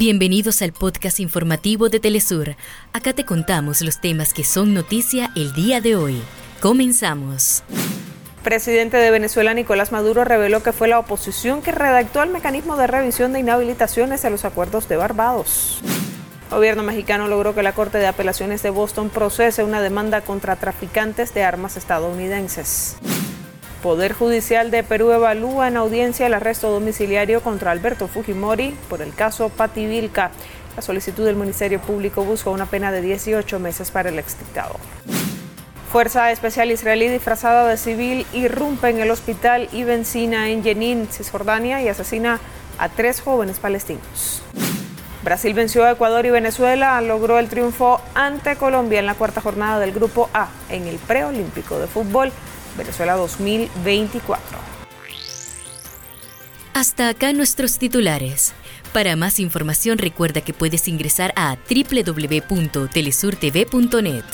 Bienvenidos al podcast informativo de Telesur. Acá te contamos los temas que son noticia el día de hoy. Comenzamos. Presidente de Venezuela Nicolás Maduro reveló que fue la oposición que redactó el mecanismo de revisión de inhabilitaciones a los acuerdos de Barbados. Gobierno mexicano logró que la Corte de Apelaciones de Boston procese una demanda contra traficantes de armas estadounidenses. Poder Judicial de Perú evalúa en audiencia el arresto domiciliario contra Alberto Fujimori por el caso Pati Vilca. La solicitud del Ministerio Público busca una pena de 18 meses para el exdictador. Fuerza especial israelí disfrazada de civil irrumpe en el hospital Ibn Sina en Jenin, Cisjordania, y asesina a tres jóvenes palestinos. Brasil venció a Ecuador y Venezuela, logró el triunfo ante Colombia en la cuarta jornada del Grupo A en el preolímpico de fútbol Venezuela 2024. Hasta acá nuestros titulares. Para más información recuerda que puedes ingresar a www.telesurtv.net.